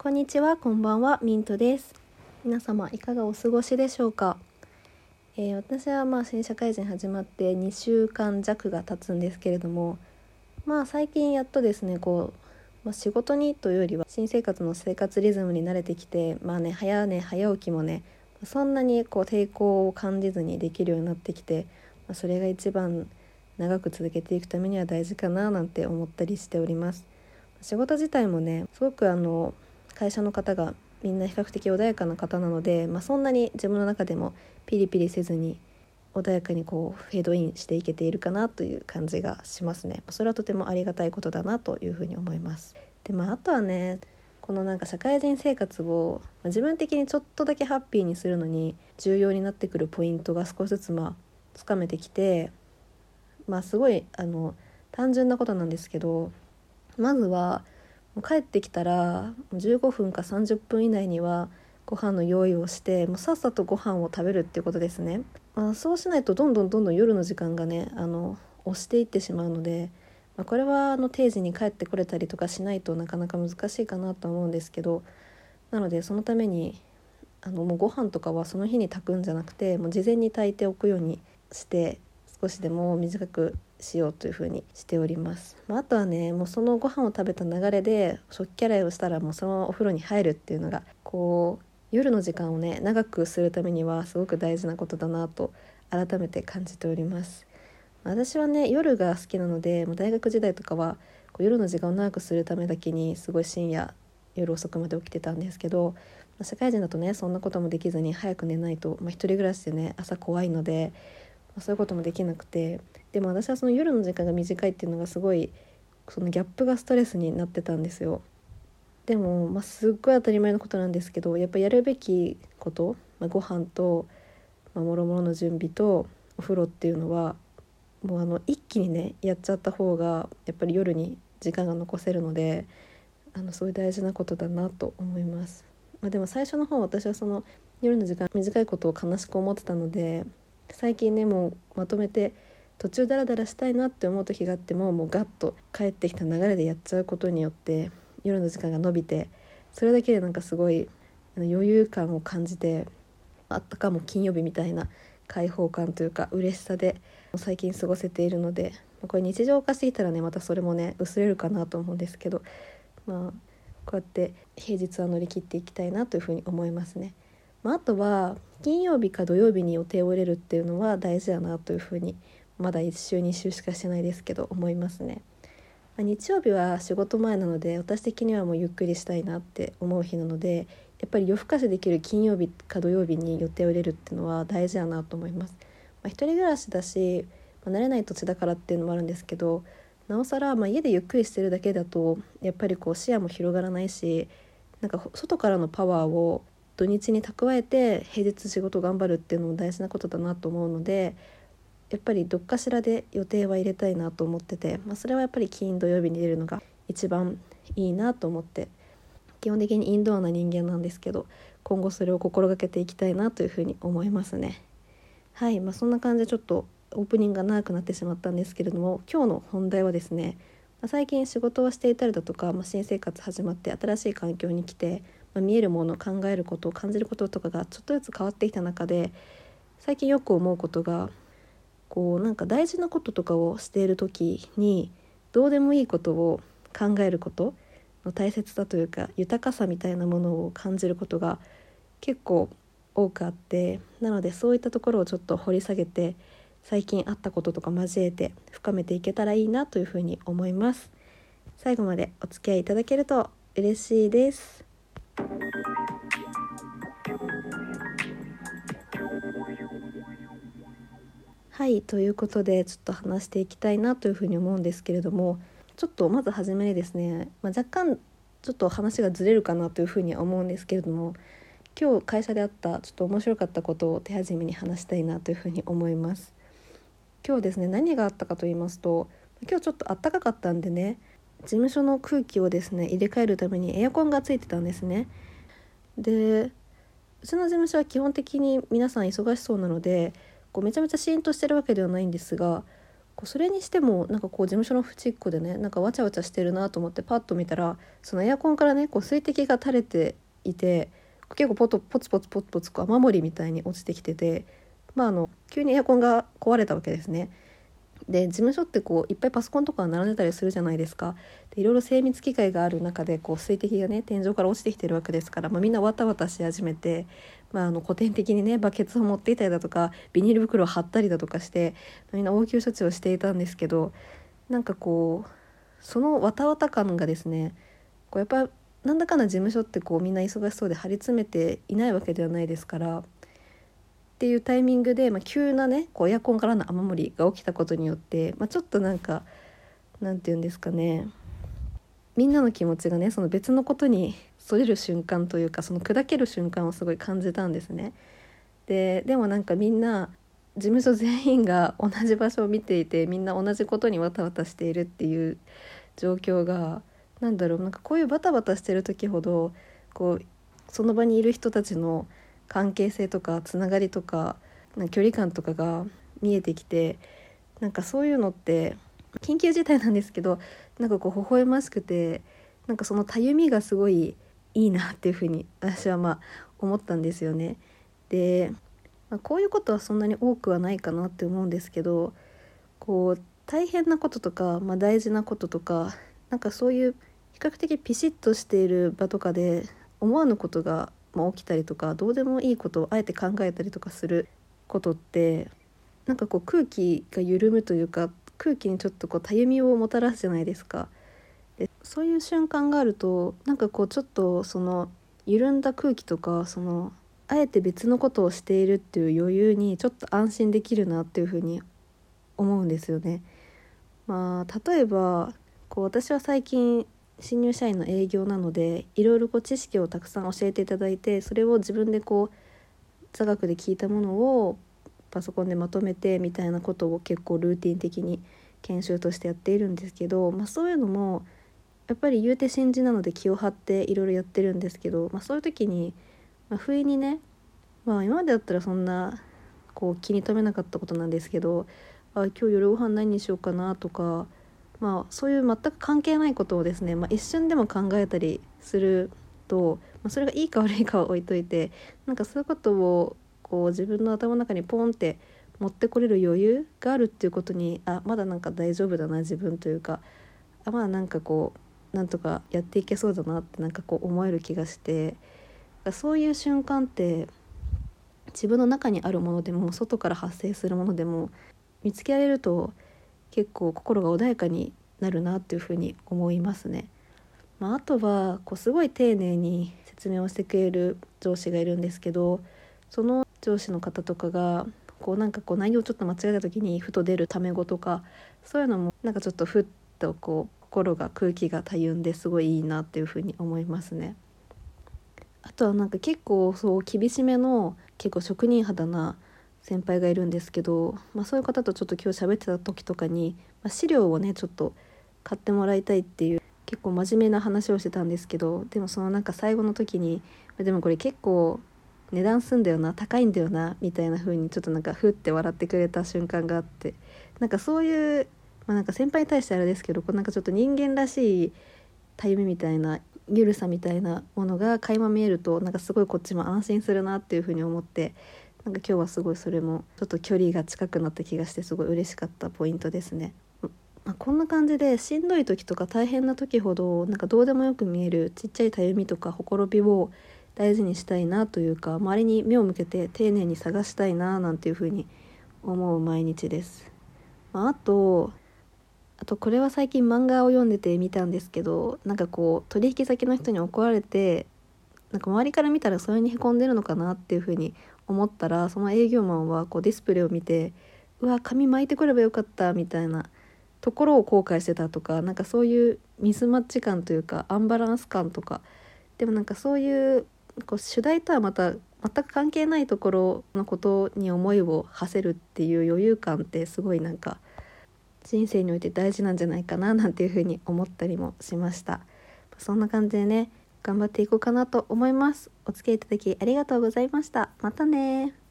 こんにちは、こんばんは、ミントです。皆様いかがお過ごしでしょうか？えー私はまあ新社会人始まって2週間弱が経つんですけれども、まあ最近やっとですね、こう、まあ、仕事にというよりは新生活の生活リズムに慣れてきて、まあね早寝早起きもね、そんなにこう抵抗を感じずにできるようになってきて、まあ、それが一番長く続けていくためには大事かななんて思ったりしております。仕事自体もねすごくあの会社の方がみんな比較的穏やかな方なので、まあ、そんなに自分の中でもピリピリせずに穏やかにこうフェードインしていけているかなという感じがしますね。それはとてもありがたいことだなというふうに思います。でまああとはねこのなんか社会人生活を自分的にちょっとだけハッピーにするのに重要になってくるポイントが少しずつまあつかめてきてまあすごいあの単純なことなんですけどまずはもう帰ってきたら15分か30分以内にはご飯の用意をしてもうさっさとご飯を食べるっていうことですね、まあ、そうしないとどんどんどんどん夜の時間がねあの押していってしまうので、まあ、これはあの定時に帰ってこれたりとかしないとなかなか難しいかなと思うんですけどなのでそのためにあのもうご飯とかはその日に炊くんじゃなくてもう事前に炊いておくようにして少しでも短くしようというふうにしております、まあ、あとはねもうそのご飯を食べた流れで食器洗いをしたらもうそのままお風呂に入るっていうのがこう夜の時間をね長くするためにはすごく大事なことだなと改めて感じております。私はね夜が好きなのでもう大学時代とかはこう夜の時間を長くするためだけにすごい深夜夜遅くまで起きてたんですけどまあ社会人だとねそんなこともできずに早く寝ないと、まあ、一人暮らしでね朝怖いので、そういうこともできなくてでも私はその夜の時間が短いっていうのがすごいそのギャップがストレスになってたんですよ。でも、まあ、すっごい当たり前のことなんですけどやっぱやるべきこと、まあ、ご飯と、まあ、もろもろの準備とお風呂っていうのはもうあの一気にねやっちゃった方がやっぱり夜に時間が残せるのであのすごい大事なことだなと思います。まあ、でも最初の方私はその夜の時間短いことを悲しく思ってたので最近ねもうまとめて途中ダラダラしたいなって思う時があってももうガッと帰ってきた流れでやっちゃうことによって夜の時間が伸びてそれだけでなんかすごい余裕感を感じてあったかも金曜日みたいな開放感というか嬉しさで最近過ごせているのでこれ日常化してきたらねまたそれもね薄れるかなと思うんですけどまあこうやって平日は乗り切っていきたいなというふうに思いますね。まあ、あとは金曜日か土曜日に予定を入れるっていうのは大事だなというふうにまだ1週2週しかしてないですけど思いますね。まあ日曜日は仕事前なので私的にはもうゆっくりしたいなって思う日なのでやっぱり夜更かしできる金曜日か土曜日に予定を入れるっていうのは大事だなと思います。まあ、一人暮らしだし、まあ、慣れない土地だからっていうのもあるんですけどなおさらまあ家でゆっくりしてるだけだとやっぱりこう視野も広がらないしなんか外からのパワーを土日に蓄えて平日仕事頑張るっていうのも大事なことだなと思うのでやっぱりどっかしらで予定は入れたいなと思ってて、まあ、それはやっぱり金土曜日に入れるのが一番いいなと思って基本的にインドアな人間なんですけど今後それを心がけていきたいなというふうに思いますね。はい、まあ、そんな感じでちょっとオープニングが長くなってしまったんですけれども今日の本題はですねまあ最近仕事をしていたりだとか、まあ、新生活始まって新しい環境に来て、まあ、見えるもの考えること感じることとかがちょっとずつ変わってきた中で最近よく思うことがこうなんか大事なこととかをしている時にどうでもいいことを考えることの大切さというか豊かさみたいなものを感じることが結構多くあってなのでそういったところをちょっと掘り下げて最近あったこととか交えて深めていけたらいいなというふうに思います。最後までお付き合いいただけると嬉しいです。はいということでちょっと話していきたいなというふうに思うんですけれどもちょっとまず初めにですね、まあ、若干ちょっと話がずれるかなというふうには思うんですけれども今日会社であったちょっと面白かったことを手始めに話したいなというふうに思います。今日ですね何があったかと言いますと今日ちょっと暖かかったんでね事務所の空気をですね入れ替えるためにエアコンがついてたんですねでうちの事務所は基本的に皆さん忙しそうなのでこうめちゃめちゃシーンとしてるわけではないんですがこうそれにしてもなんかこう事務所の縁っこでねなんかわちゃわちゃしてるなと思ってパッと見たらそのエアコンからねこう水滴が垂れていて結構ポトポツポツポツポツこう雨漏りみたいに落ちてきててまああの急にエアコンが壊れたわけですね。で事務所ってこういっぱいパソコンとか並んでたりするじゃないですか。でいろいろ精密機械がある中でこう水滴がね天井から落ちてきてるわけですから、まあ、みんなわたわたし始めて、まあ、あの古典的にねバケツを持っていたりだとかビニール袋を貼ったりだとかしてみんな応急処置をしていたんですけどなんかこうそのわたわた感がですねこうやっぱなんだかんだ事務所ってこうみんな忙しそうで張り詰めていないわけではないですからっていうタイミングで、まあ、急なねこうエアコンからの雨漏りが起きたことによって、まあ、ちょっとなんかなんて言うんですかねみんなの気持ちがねその別のことにそれる瞬間というかその砕ける瞬間をすごい感じたんですね。ででもなんかみんな事務所全員が同じ場所を見ていてみんな同じことにわたわたしているっていう状況が何だろうなんかこういうバタバタしてる時ほどこうその場にいる人たちの関係性とかつながりとか距離感とかが見えてきてなんかそういうのって緊急事態なんですけどなんかこう微笑ましくてなんかそのたゆみがすごいいいなっていうふうに私はまあ思ったんですよね。で、まあ、こういうことはそんなに多くはないかなって思うんですけどこう大変なこととか、まあ、大事なこととかなんかそういう比較的ピシッとしている場とかで思わぬことがま、起きたりとかどうでもいいことをあえて考えたりとかすることってなんかこう空気が緩むというか空気にちょっとこうたゆみをもたらすじゃないですか。でそういう瞬間があるとなんかこうちょっとその緩んだ空気とかそのあえて別のことをしているっていう余裕にちょっと安心できるなっていうふうに思うんですよね。まあ例えばこう私は最近新入社員の営業なのでいろいろこう知識をたくさん教えていただいてそれを自分でこう座学で聞いたものをパソコンでまとめてみたいなことを結構ルーティン的に研修としてやっているんですけど、まあ、そういうのもやっぱり言うて新人なので気を張っていろいろやってるんですけど、まあ、そういう時に、まあ、不意にね、まあ、今までだったらそんなこう気に留めなかったことなんですけどあ今日夜ご飯何にしようかなとかまあ、そういう全く関係ないことをですね、まあ、一瞬でも考えたりすると、まあ、それがいいか悪いかは置いといてなんかそういうことをこう自分の頭の中にポンって持ってこれる余裕があるっていうことにあまだなんか大丈夫だな自分というかあまあなんかこうなんとかやっていけそうだなってなんかこう思える気がしてそういう瞬間って自分の中にあるものでも外から発生するものでも見つけられると結構心が穏やかになるなっていうふうに思いますね。まあ、あとはこうすごい丁寧に説明をしてくれる上司がいるんですけどその上司の方とかがこうなんかこう内容をちょっと間違えた時にふと出るタメ語とかそういうのもなんかちょっとふっとこう心が空気がたゆんですごいいいなっていうふうに思いますね。あとはなんか結構そう厳しめの結構職人肌な先輩がいるんですけど、まあ、そういう方とちょっと今日喋ってた時とかに、まあ、資料をねちょっと買ってもらいたいっていう結構真面目な話をしてたんですけどでもそのなんか最後の時にでもこれ結構値段すんだよな高いんだよなみたいな風にちょっとなんかふって笑ってくれた瞬間があってなんかそういう、まあ、なんか先輩に対してあれですけどこうなんかちょっと人間らしいたゆみみたいなゆるさみたいなものが垣間見えるとなんかすごいこっちも安心するなっていう風に思ってなんか今日はすごいそれもちょっと距離が近くなった気がしてすごい嬉しかったポイントですね。まあ、こんな感じでしんどい時とか大変な時ほどなんかどうでもよく見えるちっちゃいたゆみとかほころびを大事にしたいなというか周りに目を向けて丁寧に探したいななんていうふうに思う毎日です。まあ、あとあとこれは最近漫画を読んでて見たんですけどなんかこう取引先の人に怒られてなんか周りから見たらそれにへこんでるのかなっていうふうに思ったらその営業マンはこうディスプレイを見てうわ髪巻いてくればよかったみたいなところを後悔してたとかなんかそういうミスマッチ感というかアンバランス感とかでもなんかそういうこう主題とはまた全く関係ないところのことに思いを馳せるっていう余裕感ってすごいなんか人生において大事なんじゃないかななんていうふうに思ったりもしました。そんな感じでね頑張っていこうかなと思います。お付き合いいただきありがとうございました。またね